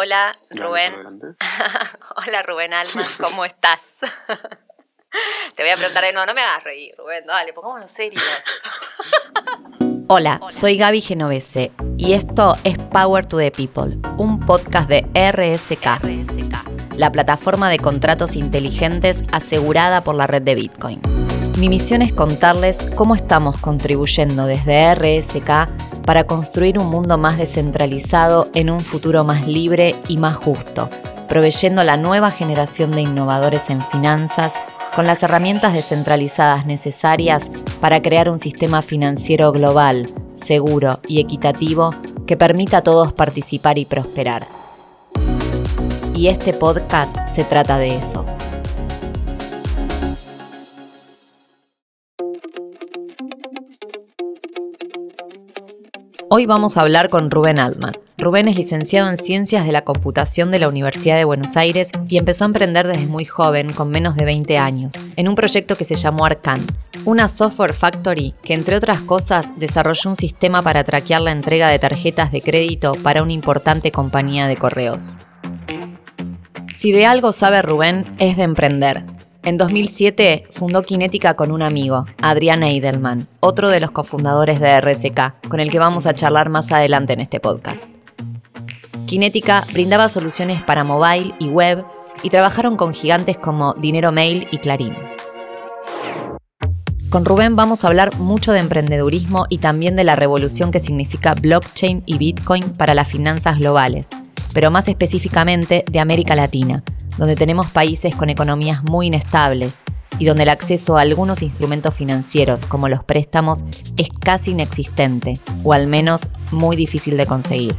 Hola, Rubén. Hola, Rubén Alman, ¿cómo estás? Te voy a preguntar de nuevo, no me hagas reír, Rubén, dale, pongámonos serios. Hola, soy Gaby Genovese y esto es Power to the People, un podcast de RSK, la plataforma de contratos inteligentes asegurada por la red de Bitcoin. Mi misión es contarles cómo estamos contribuyendo desde RSK para construir un mundo más descentralizado en un futuro más libre y más justo, proveyendo a la nueva generación de innovadores en finanzas con las herramientas descentralizadas necesarias para crear un sistema financiero global, seguro y equitativo que permita a todos participar y prosperar. Y este podcast se trata de eso. Hoy vamos a hablar con Rubén Altman. Rubén es licenciado en Ciencias de la Computación de la Universidad de Buenos Aires y empezó a emprender desde muy joven, con menos de 20 años, en un proyecto que se llamó Arcan, una software factory que, entre otras cosas, desarrolló un sistema para traquear la entrega de tarjetas de crédito para una importante compañía de correos. Si de algo sabe Rubén, es de emprender en 2007 fundó Kinética con un amigo, Adrián Eidelman, otro de los cofundadores de RSK, con el que vamos a charlar más adelante en este podcast. Kinética brindaba soluciones para mobile y web y trabajaron con gigantes como Dinero Mail y Clarín. Con Rubén vamos a hablar mucho de emprendedurismo y también de la revolución que significa blockchain y Bitcoin para las finanzas globales, pero más específicamente de América Latina, donde tenemos países con economías muy inestables y donde el acceso a algunos instrumentos financieros como los préstamos es casi inexistente o al menos muy difícil de conseguir.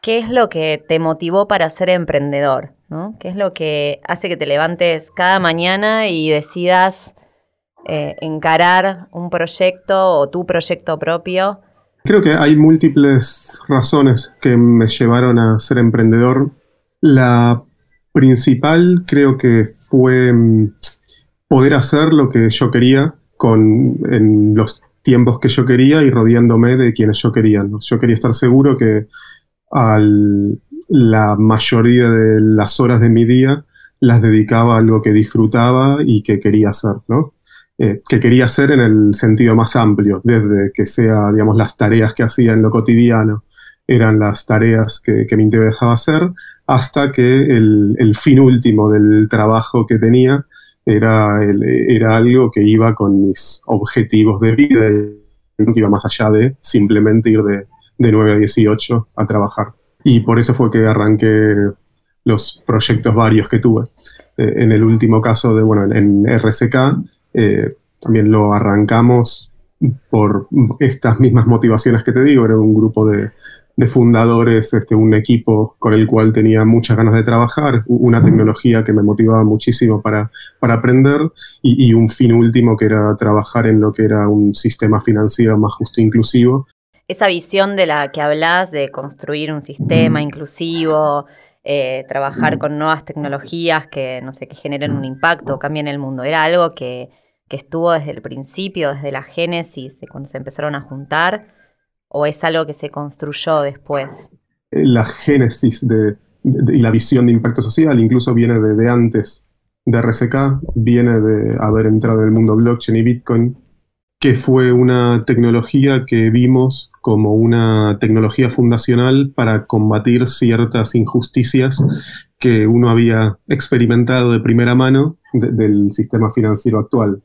¿Qué es lo que te motivó para ser emprendedor? ¿Qué es lo que hace que te levantes cada mañana y decidas eh, encarar un proyecto o tu proyecto propio Creo que hay múltiples razones que me llevaron a ser emprendedor. La principal creo que fue mm, poder hacer lo que yo quería con, en los tiempos que yo quería y rodeándome de quienes yo quería. Yo quería estar seguro que la mayoría de las horas de mi día las dedicaba a algo que disfrutaba y que quería hacer, ¿no? Eh, que quería hacer en el sentido más amplio, desde que sea, digamos, las tareas que hacía en lo cotidiano eran las tareas que, me interesaba hacer, hasta que el, fin último del trabajo que tenía era, era algo que iba con mis objetivos de vida, que iba más allá de simplemente ir de, de 9 a 18 a trabajar. Y por eso fue que arranqué los proyectos varios que tuve. Eh, en el último caso de, bueno, en RSK, eh, también lo arrancamos por estas mismas motivaciones que te digo, era un grupo de, fundadores, este, un equipo con el cual tenía muchas ganas de trabajar, una tecnología que me motivaba muchísimo para, para aprender y, un fin último que era trabajar en lo que era un sistema financiero más justo e inclusivo. Esa visión de la que hablas de construir un sistema inclusivo, eh, trabajar con nuevas tecnologías que, no sé, que generen un impacto, cambien el mundo, era algo que que estuvo desde el principio, desde la génesis, de cuando se empezaron a juntar, o es algo que se construyó después? La génesis de, y la visión de impacto social incluso viene de, antes de RSK, viene de haber entrado en el mundo blockchain y Bitcoin, que fue una tecnología que vimos como una tecnología fundacional para combatir ciertas injusticias que uno había experimentado de primera mano del sistema financiero actual.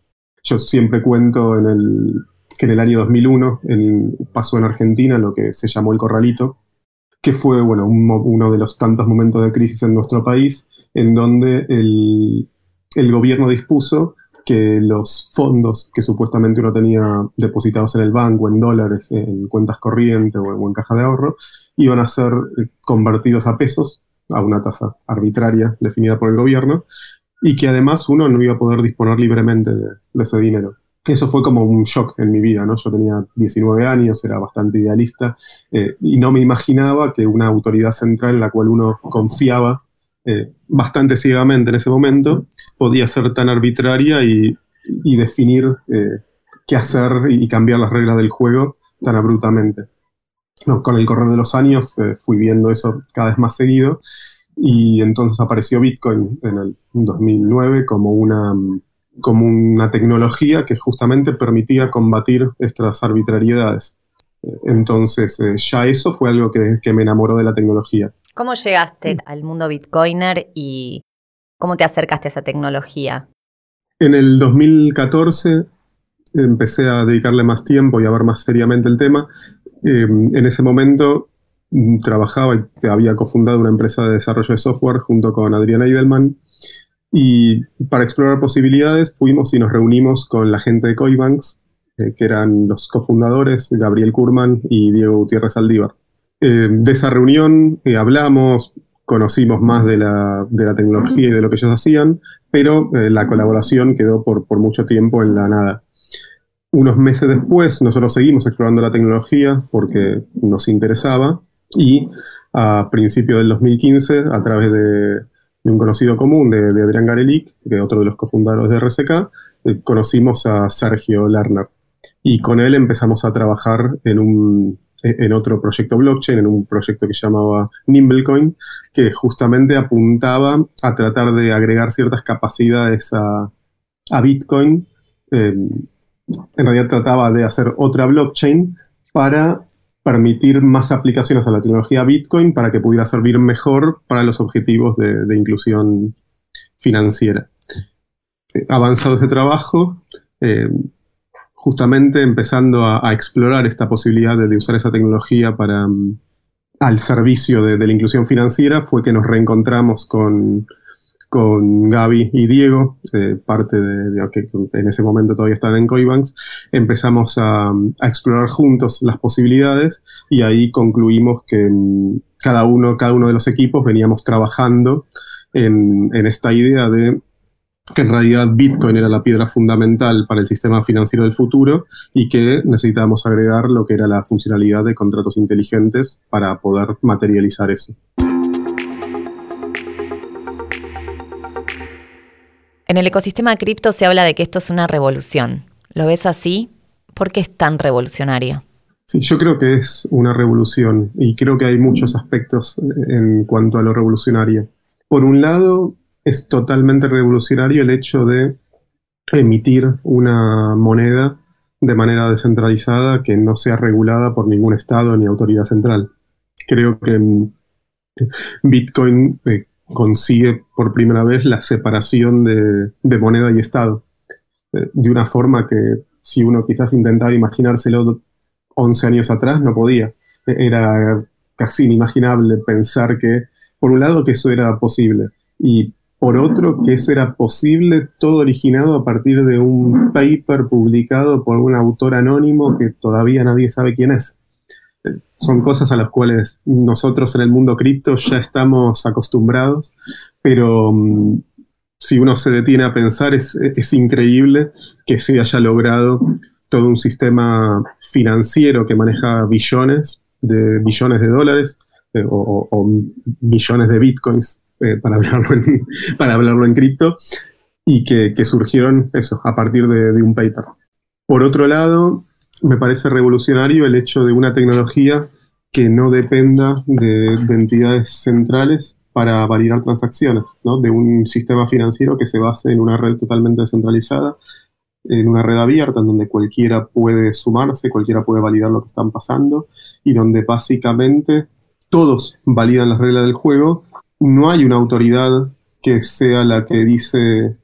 Yo siempre cuento en el, que en el año 2001 pasó en Argentina lo que se llamó el corralito, que fue bueno, uno de los tantos momentos de crisis en nuestro país, en donde el, el gobierno dispuso que los fondos que supuestamente uno tenía depositados en el banco, en dólares, en cuentas corrientes o en caja de ahorro, iban a ser convertidos a pesos, a una tasa arbitraria definida por el gobierno, y que además uno no iba a poder disponer libremente de, ese dinero. Eso fue como un shock en mi vida, ¿no? Yo tenía 19 años, era bastante idealista eh, y no me imaginaba que una autoridad central en la cual uno confiaba eh, bastante ciegamente en ese momento podía ser tan arbitraria y, definir eh, qué hacer y cambiar las reglas del juego tan abruptamente. con el correr de los años eh, fui viendo eso cada vez más seguido y entonces apareció Bitcoin en el 2009 como una, como una tecnología que justamente permitía combatir estas arbitrariedades. Entonces, eh, ya eso fue algo que, que, me enamoró de la tecnología. ¿Cómo llegaste al mundo Bitcoiner y cómo te acercaste a esa tecnología? En el 2014 empecé a dedicarle más tiempo y a ver más seriamente el tema. Eh, en ese momento trabajaba y había cofundado una empresa de desarrollo de software junto con Adrián Eidelman. Y para explorar posibilidades fuimos y nos reunimos con la gente de Coibanks, eh, que eran los cofundadores, Gabriel Kurman y Diego Gutiérrez Aldívar. Eh, de esa reunión hablamos, conocimos más de la, de la, tecnología y de lo que ellos hacían, pero la colaboración quedó por, por mucho tiempo en la nada. Unos meses después, nosotros seguimos explorando la tecnología porque nos interesaba y a principios del 2015, a través de, un conocido común de, Adrián Garelic, que es otro de los cofundadores de RSK, eh, conocimos a Sergio Lerner. Y con él empezamos a trabajar en, un, en otro proyecto blockchain, en un proyecto que llamaba Nimblecoin, que justamente apuntaba a tratar de agregar ciertas capacidades a, a Bitcoin. Eh, en realidad trataba de hacer otra blockchain para permitir más aplicaciones a la tecnología Bitcoin para que pudiera servir mejor para los objetivos de, inclusión financiera. Eh, avanzado ese trabajo, eh, justamente empezando a, explorar esta posibilidad de, usar esa tecnología para, mm, al servicio de, la inclusión financiera, fue que nos reencontramos con, con Gaby y Diego, eh, parte de, que en ese momento todavía estaban en Coibanks, empezamos a, explorar juntos las posibilidades y ahí concluimos que mm, cada uno, cada uno de los equipos veníamos trabajando en, esta idea de que en realidad Bitcoin era la piedra fundamental para el sistema financiero del futuro y que necesitábamos agregar lo que era la funcionalidad de contratos inteligentes para poder materializar eso. En el ecosistema cripto se habla de que esto es una revolución. ¿Lo ves así? ¿Por qué es tan revolucionario? Sí, yo creo que es una revolución y creo que hay muchos aspectos en cuanto a lo revolucionario. Por un lado, es totalmente revolucionario el hecho de emitir una moneda de manera descentralizada que no sea regulada por ningún Estado ni autoridad central. Creo que Bitcoin eh, consigue por primera vez la separación de, moneda y Estado. Eh, de una forma que si uno quizás intentaba imaginárselo 11 años atrás, no podía. E, era casi inimaginable pensar que, por un lado, que eso era posible. Y por otro, que eso era posible, todo originado a partir de un paper publicado por un autor anónimo que todavía nadie sabe quién es son cosas a las cuales nosotros en el mundo cripto ya estamos acostumbrados, pero mm, si uno se detiene a pensar, es, increíble que se haya logrado todo un sistema financiero que maneja billones de billones de dólares eh, o, millones de bitcoins eh, para, hablarlo en, para hablarlo en cripto y que, surgieron eso a partir de un paper. Por otro lado, me parece revolucionario el hecho de una tecnología que no dependa de, entidades centrales para validar transacciones, ¿no? de un sistema financiero que se base en una red totalmente descentralizada, en una red abierta en donde cualquiera puede sumarse, cualquiera puede validar lo que están pasando y donde básicamente todos validan las reglas del juego. No hay una autoridad que sea la que dice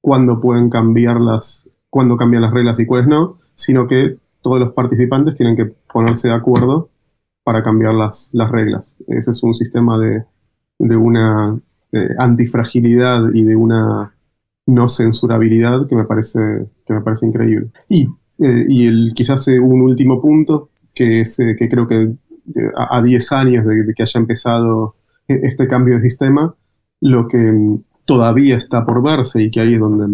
cuándo pueden cambiarlas, cuándo cambian las reglas y cuáles no, sino que todos los participantes tienen que ponerse de acuerdo para cambiar las, reglas. Ese es un sistema de, una eh, antifragilidad y de una no censurabilidad que me parece, que me parece increíble. Y, eh, el, quizás eh, un último punto, que, es, que creo que a 10 años de, que haya empezado este cambio de sistema, lo que todavía está por verse y que ahí es donde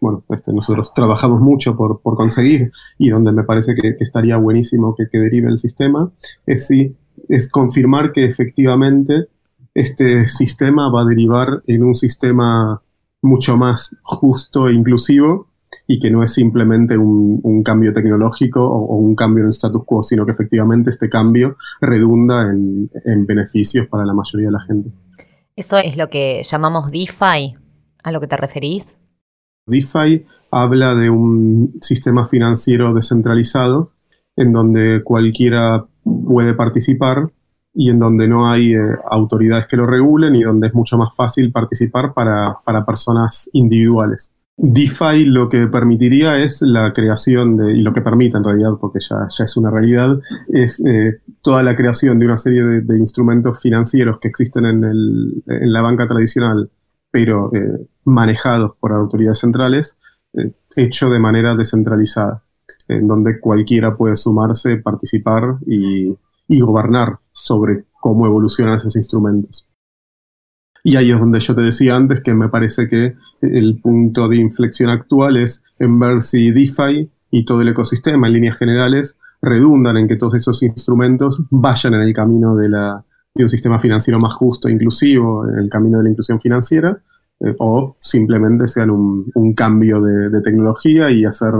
bueno, este, nosotros trabajamos mucho por, conseguir y donde me parece que, estaría buenísimo que, derive el sistema, es, si, es confirmar que efectivamente este sistema va a derivar en un sistema mucho más justo e inclusivo y que no es simplemente un, cambio tecnológico o, un cambio en el status quo, sino que efectivamente este cambio redunda en beneficios para la mayoría de la gente. ¿Eso es lo que llamamos DeFi? ¿A lo que te referís? DeFi habla de un sistema financiero descentralizado en donde cualquiera puede participar y en donde no hay eh, autoridades que lo regulen y donde es mucho más fácil participar para, personas individuales. DeFi lo que permitiría es la creación de, y lo que permite en realidad, porque ya, ya es una realidad, es eh, toda la creación de una serie de, instrumentos financieros que existen en, el, en, la banca tradicional, pero eh, manejados por autoridades centrales, hecho de manera descentralizada, en donde cualquiera puede sumarse, participar y, y gobernar sobre cómo evolucionan esos instrumentos. Y ahí es donde yo te decía antes que me parece que el punto de inflexión actual es en ver si DeFi y todo el ecosistema en líneas generales redundan en que todos esos instrumentos vayan en el camino de, la, un sistema financiero más justo e inclusivo, en el camino de la inclusión financiera, eh, o simplemente sean un, cambio de, tecnología y hacer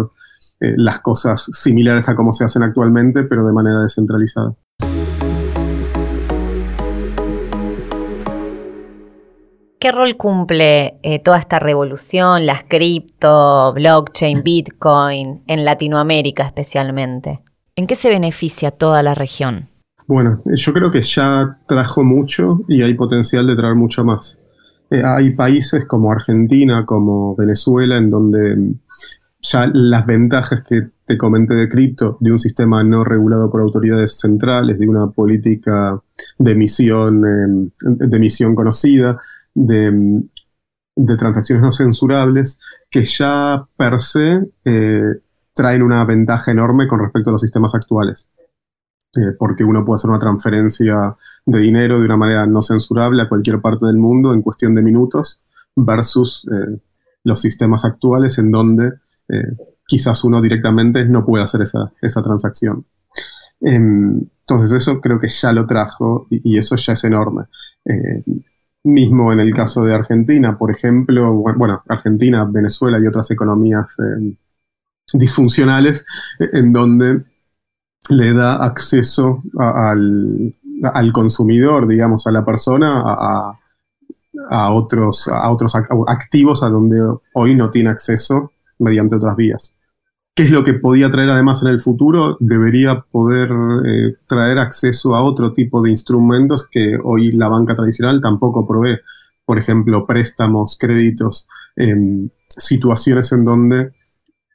eh, las cosas similares a como se hacen actualmente, pero de manera descentralizada. ¿Qué rol cumple eh, toda esta revolución, las cripto, blockchain, bitcoin, en Latinoamérica especialmente? ¿En qué se beneficia toda la región? Bueno, yo creo que ya trajo mucho y hay potencial de traer mucho más. Eh, hay países como Argentina, como Venezuela, en donde ya las ventajas que te comenté de cripto, de un sistema no regulado por autoridades centrales, de una política de emisión, em, de emisión conocida, de, transacciones no censurables que ya per se eh, traen una ventaja enorme con respecto a los sistemas actuales. Eh, porque uno puede hacer una transferencia de dinero de una manera no censurable a cualquier parte del mundo en cuestión de minutos versus eh, los sistemas actuales en donde quizás uno directamente no puede hacer esa, transacción. Em, entonces eso creo que ya lo trajo y eso ya es enorme. Mismo en el caso de Argentina, por ejemplo, bueno, Argentina, Venezuela y otras economías eh, disfuncionales, eh, en donde le da acceso al, consumidor, digamos, a la persona, a, otros, a otros activos a donde hoy no tiene acceso mediante otras vías. ¿Qué es lo que podía traer además en el futuro? Debería poder eh, traer acceso a otro tipo de instrumentos que hoy la banca tradicional tampoco provee. Por ejemplo, préstamos, créditos, em, situaciones en donde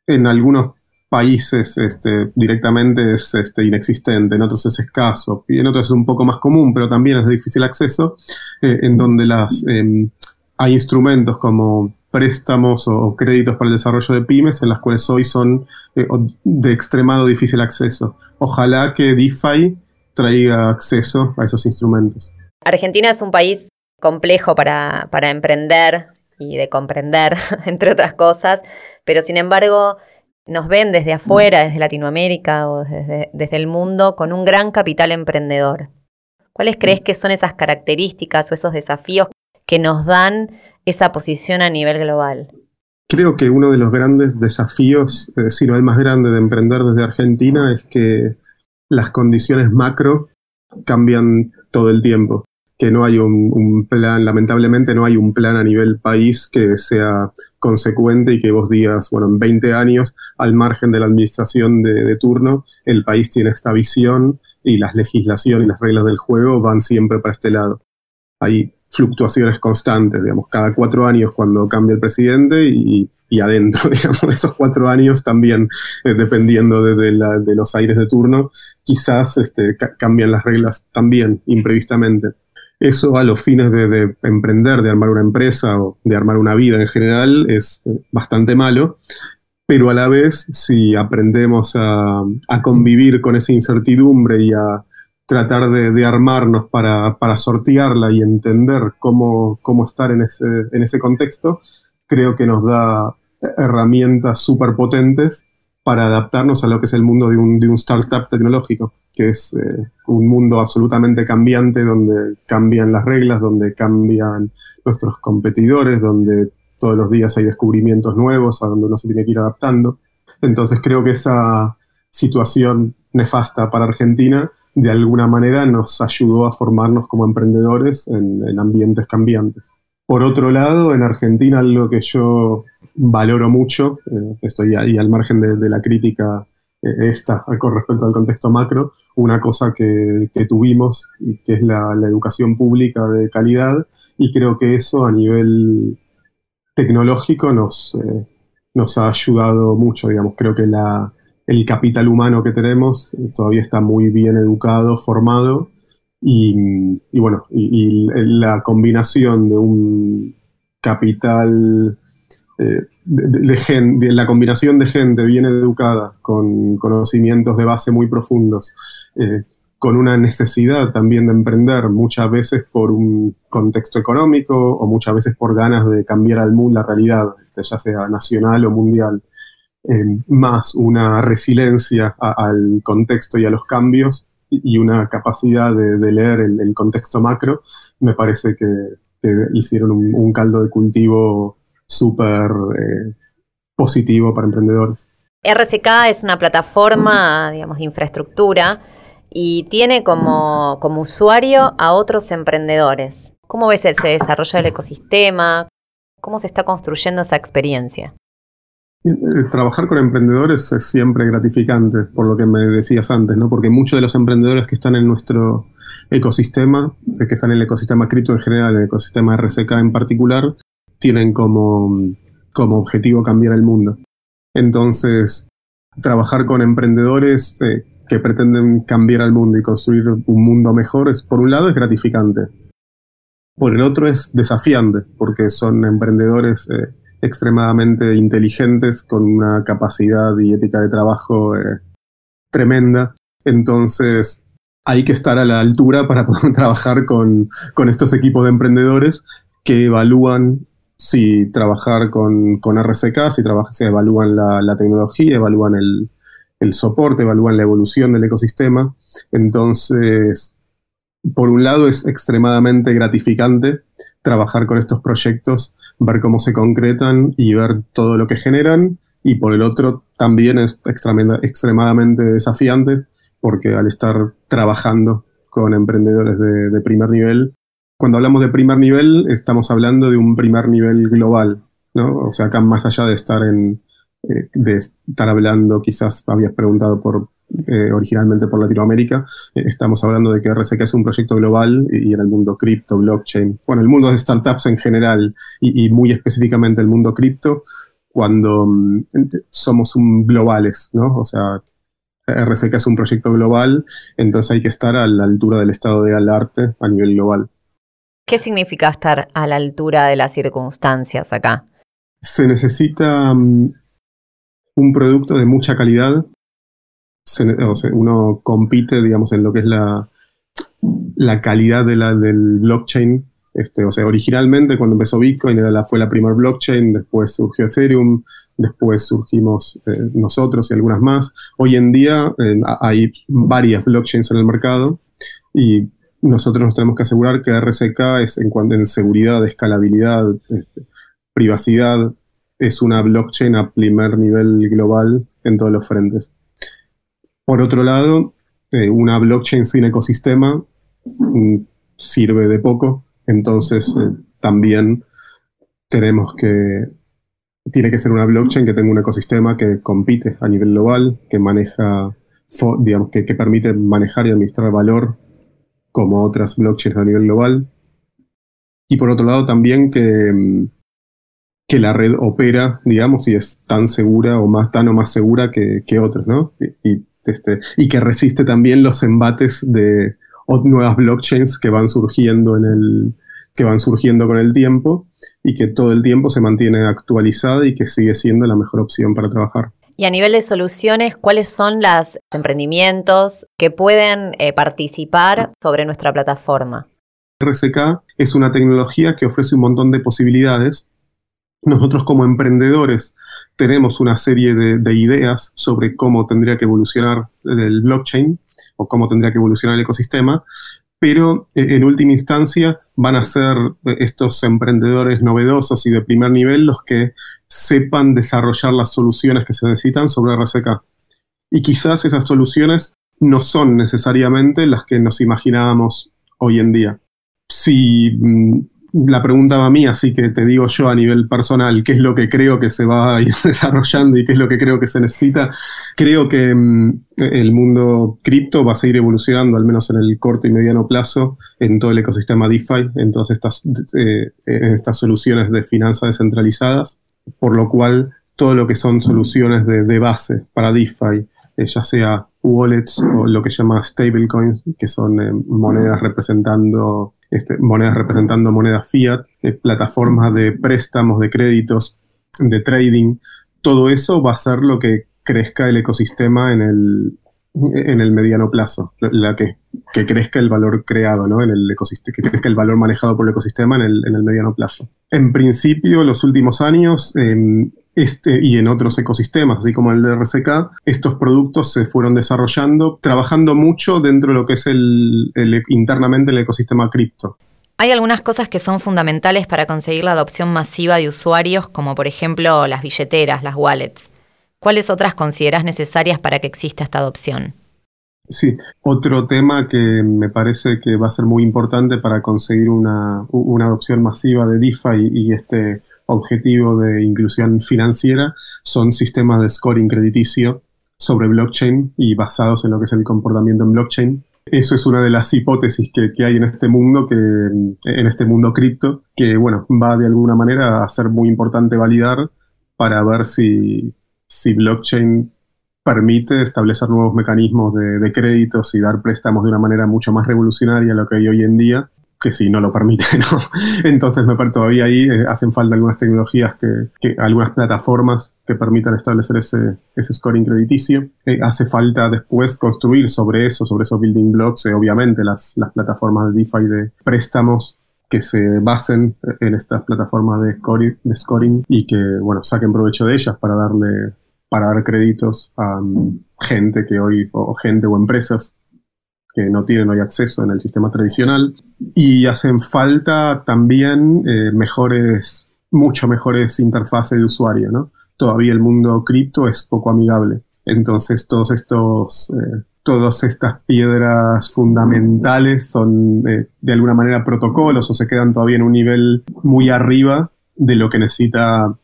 en algunos países este, directamente es este, inexistente, en otros es escaso, y en otros es un poco más común, pero también es de difícil acceso, eh, en donde las, em, hay instrumentos como préstamos o, créditos para el desarrollo de pymes en las cuales hoy son eh, de extremado difícil acceso. Ojalá que DeFi traiga acceso a esos instrumentos. Argentina es un país complejo para, emprender y de comprender, entre otras cosas, pero sin embargo nos ven desde afuera, desde Latinoamérica o desde, desde el mundo, con un gran capital emprendedor. ¿Cuáles crees que son esas características o esos desafíos que nos dan esa posición a nivel global? Creo que uno de los grandes desafíos, eh, si no el más grande de emprender desde Argentina, es que las condiciones macro cambian todo el tiempo. Que no hay un, plan, lamentablemente no hay un plan a nivel país que sea consecuente y que vos digas, bueno, en 20 años, al margen de la administración de, de turno, el país tiene esta visión y las legislaciones y las reglas del juego van siempre para este lado. Hay fluctuaciones constantes, digamos, cada cuatro años cuando cambia el presidente y, adentro, digamos, de esos cuatro años también, eh, dependiendo de, los aires de turno, quizás este, cambian las reglas también imprevistamente. Eso a los fines de, emprender, de armar una empresa o de armar una vida en general es eh, bastante malo, pero a la vez si aprendemos a convivir con esa incertidumbre y a, tratar de, armarnos para, sortearla y entender cómo, cómo estar en ese, en ese, contexto, creo que nos da herramientas súper potentes para adaptarnos a lo que es el mundo de un, de un startup tecnológico, que es eh, un mundo absolutamente cambiante, donde cambian las reglas, donde cambian nuestros competidores, donde todos los días hay descubrimientos nuevos a donde uno se tiene que ir adaptando. Entonces creo que esa situación nefasta para Argentina de alguna manera nos ayudó a formarnos como emprendedores en, ambientes cambiantes. Por otro lado, en Argentina algo que yo valoro mucho, eh, estoy ahí al margen de, la crítica eh, esta con respecto al contexto macro, una cosa que, tuvimos y que es la, educación pública de calidad y creo que eso a nivel tecnológico nos, eh, nos ha ayudado mucho, digamos, creo que la, el capital humano que tenemos todavía está muy bien educado, formado, y, bueno, y, la combinación de un capital eh, de, la combinación de gente bien educada, con conocimientos de base muy profundos, eh, con una necesidad también de emprender, muchas veces por un contexto económico o muchas veces por ganas de cambiar al mundo, la realidad, este, ya sea nacional o mundial. Eh, más una resiliencia al contexto y a los cambios y una capacidad de, leer el, contexto macro, me parece que, hicieron un, caldo de cultivo súper eh, positivo para emprendedores. RCK es una plataforma, digamos, de infraestructura y tiene como, como usuario a otros emprendedores. ¿Cómo ves el desarrollo del ecosistema? ¿Cómo se está construyendo esa experiencia? Eh, trabajar con emprendedores es siempre gratificante, por lo que me decías antes, ¿no? Porque muchos de los emprendedores que están en nuestro ecosistema, eh, que están en el ecosistema cripto en general, en el ecosistema RSK en particular, tienen como, como objetivo cambiar el mundo. Entonces, trabajar con emprendedores eh, que pretenden cambiar al mundo y construir un mundo mejor, es, por un lado es gratificante. Por el otro es desafiante, porque son emprendedores extremadamente inteligentes, con una capacidad y ética de trabajo eh, tremenda. Entonces, hay que estar a la altura para poder trabajar con, estos equipos de emprendedores que evalúan si trabajar con, con RCK, si trabaja, se evalúan la, tecnología, evalúan el, el, soporte, evalúan la evolución del ecosistema. Entonces, por un lado es extremadamente gratificante trabajar con estos proyectos, ver cómo se concretan y ver todo lo que generan. Y por el otro también es extremadamente desafiante porque al estar trabajando con emprendedores de, primer nivel, cuando hablamos de primer nivel estamos hablando de un primer nivel global, ¿no? O sea, acá más allá de estar en, eh, de estar hablando, quizás habías preguntado por eh, originalmente por Latinoamérica. Eh, estamos hablando de que RSK es un proyecto global y, en el mundo cripto, blockchain, bueno, el mundo de startups en general y, muy específicamente el mundo cripto, cuando mm, somos un globales, ¿no? O sea, RSK es un proyecto global, entonces hay que estar a la altura del estado de arte a nivel global. ¿Qué significa estar a la altura de las circunstancias acá? Se necesita mm, un producto de mucha calidad uno compite, digamos, en lo que es la, la calidad de la, del blockchain. Este, o sea, originalmente cuando empezó Bitcoin fue la primera blockchain, después surgió Ethereum, después surgimos eh, nosotros y algunas más. Hoy en día hay varias blockchains en el mercado y nosotros nos tenemos que asegurar que RCK es en cuanto en seguridad, escalabilidad, este, privacidad, es una blockchain a primer nivel global en todos los frentes. Por otro lado, eh, una blockchain sin ecosistema mm, sirve de poco, entonces eh, también tenemos que, tiene que ser una blockchain que tenga un ecosistema que compite a nivel global, que maneja, digamos, que, permite manejar y administrar valor como otras blockchains a nivel global. Y por otro lado también que, mm, que la red opera, digamos, y es tan segura o más tan o más segura que, que otras, ¿no? Este, y que resiste también los embates de nuevas blockchains que van surgiendo en el que van surgiendo con el tiempo y que todo el tiempo se mantiene actualizada y que sigue siendo la mejor opción para trabajar. Y a nivel de soluciones, ¿cuáles son los emprendimientos que pueden eh, participar sobre nuestra plataforma? RCK es una tecnología que ofrece un montón de posibilidades. Nosotros como emprendedores tenemos una serie de, ideas sobre cómo tendría que evolucionar el blockchain o cómo tendría que evolucionar el ecosistema, pero eh, en última instancia van a ser estos emprendedores novedosos y de primer nivel los que sepan desarrollar las soluciones que se necesitan sobre RCK. Y quizás esas soluciones no son necesariamente las que nos imaginábamos hoy en día. Si mm, la pregunta va a mí, así que te digo yo a nivel personal, qué es lo que creo que se va a ir desarrollando y qué es lo que creo que se necesita. Creo que mm, el mundo cripto va a seguir evolucionando, al menos en el corto y mediano plazo, en todo el ecosistema DeFi, en todas estas, eh, estas soluciones de finanzas descentralizadas, por lo cual todo lo que son soluciones de, base para DeFi, eh, ya sea wallets o lo que llama stablecoins, que son eh, monedas representando este, monedas representando monedas fiat, plataformas de préstamos, de créditos, de trading, todo eso va a ser lo que crezca el ecosistema en el, en el mediano plazo, la que, que crezca el valor creado, ¿no? En el ecosistema, que crezca el valor manejado por el ecosistema en el, en el mediano plazo. En principio, los últimos años, este, y en otros ecosistemas, así como el de RCK, estos productos se fueron desarrollando, trabajando mucho dentro de lo que es el, internamente el ecosistema cripto. Hay algunas cosas que son fundamentales para conseguir la adopción masiva de usuarios, como por ejemplo las billeteras, las wallets. ¿Cuáles otras consideras necesarias para que exista esta adopción? Sí, otro tema que me parece que va a ser muy importante para conseguir una, adopción masiva de DeFi y este objetivo de inclusión financiera son sistemas de scoring crediticio sobre blockchain y basados en lo que es el comportamiento en blockchain. Eso es una de las hipótesis que, hay en este mundo, que, en este mundo cripto, que bueno, va de alguna manera a ser muy importante validar para ver si, si blockchain permite establecer nuevos mecanismos de, créditos y dar préstamos de una manera mucho más revolucionaria a lo que hay hoy en día que si no lo permite, ¿no? Entonces me parece todavía ahí eh, hacen falta algunas tecnologías, que, algunas plataformas que permitan establecer ese, ese scoring crediticio. Eh, hace falta después construir sobre eso, sobre esos building blocks, eh, obviamente las, las plataformas de DeFi de préstamos que se basen en estas plataformas de scoring, de scoring y que, bueno, saquen provecho de ellas para darle para dar créditos a mm, gente que hoy, o gente o empresas que no tienen hoy acceso en el sistema tradicional. Y hacen falta también eh, mejores, mucho mejores interfaces de usuario, ¿no? Todavía el mundo cripto es poco amigable. Entonces todos estos, eh, todas estas piedras fundamentales son eh, de alguna manera protocolos o se quedan todavía en un nivel muy arriba de lo que necesita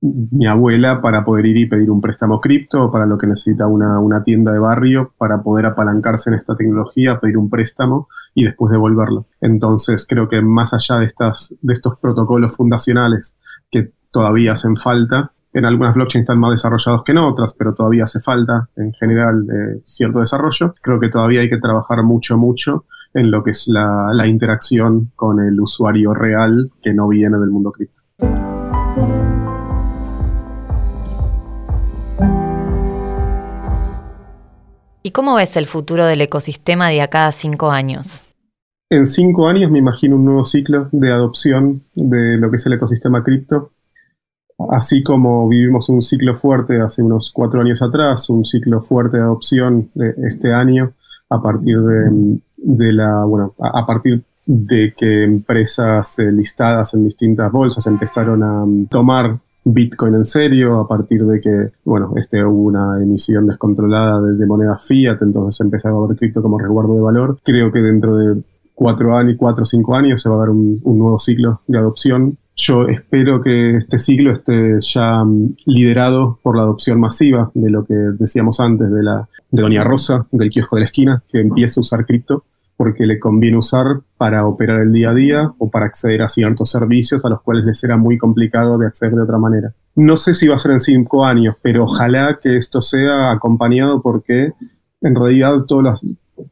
mi abuela para poder ir y pedir un préstamo cripto para lo que necesita una, tienda de barrio para poder apalancarse en esta tecnología, pedir un préstamo y después devolverlo. Entonces creo que más allá de, estas, de estos protocolos fundacionales que todavía hacen falta, en algunas blockchains están más desarrollados que en otras, pero todavía hace falta en general eh, cierto desarrollo. Creo que todavía hay que trabajar mucho, mucho en lo que es la, la interacción con el usuario real que no viene del mundo cripto. ¿Y cómo ves el futuro del ecosistema de acá a cinco años? En cinco años me imagino un nuevo ciclo de adopción de lo que es el ecosistema cripto. Así como vivimos un ciclo fuerte hace unos cuatro años atrás, un ciclo fuerte de adopción de este año a partir de, la, bueno, a, partir de que empresas eh, listadas en distintas bolsas empezaron a tomar Bitcoin en serio a partir de que, bueno, este, hubo una emisión descontrolada de, moneda fiat, entonces empezaba a ver cripto como resguardo de valor. Creo que dentro de cuatro años, cuatro o cinco años se va a dar un, nuevo ciclo de adopción. Yo espero que este ciclo esté ya mm, liderado por la adopción masiva de lo que decíamos antes de la de Doña Rosa, del kiosco de la esquina, que empiece a usar cripto porque le conviene usar para operar el día a día o para acceder a ciertos servicios a los cuales les será muy complicado de acceder de otra manera. No sé si va a ser en cinco años, pero ojalá que esto sea acompañado porque en realidad toda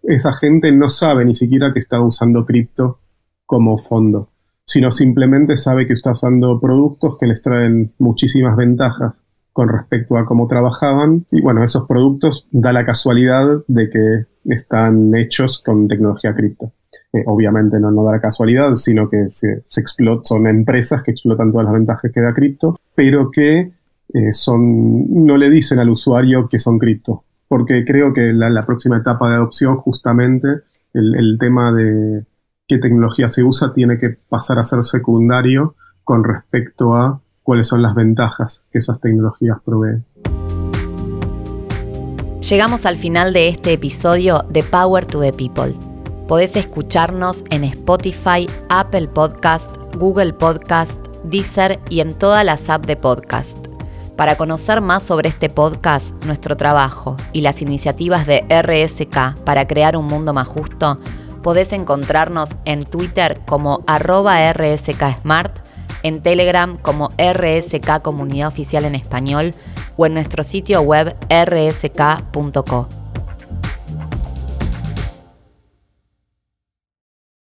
esa gente no sabe ni siquiera que está usando cripto como fondo, sino simplemente sabe que está usando productos que les traen muchísimas ventajas con respecto a cómo trabajaban. Y bueno, esos productos da la casualidad de que están hechos con tecnología cripto. Eh, obviamente no, no da la casualidad, sino que se, se son empresas que explotan todas las ventajas que da cripto, pero que eh, son, no le dicen al usuario que son cripto. Porque creo que la, la próxima etapa de adopción, justamente, el, el tema de, qué tecnología se usa tiene que pasar a ser secundario con respecto a cuáles son las ventajas que esas tecnologías proveen. Llegamos al final de este episodio de Power to the People. Podés escucharnos en Spotify, Apple Podcast, Google Podcast, Deezer y en todas las apps de podcast. Para conocer más sobre este podcast, nuestro trabajo y las iniciativas de RSK para crear un mundo más justo, podés encontrarnos en Twitter como arroba rsksmart, en Telegram como RSK Comunidad Oficial en Español o en nuestro sitio web rsk.co.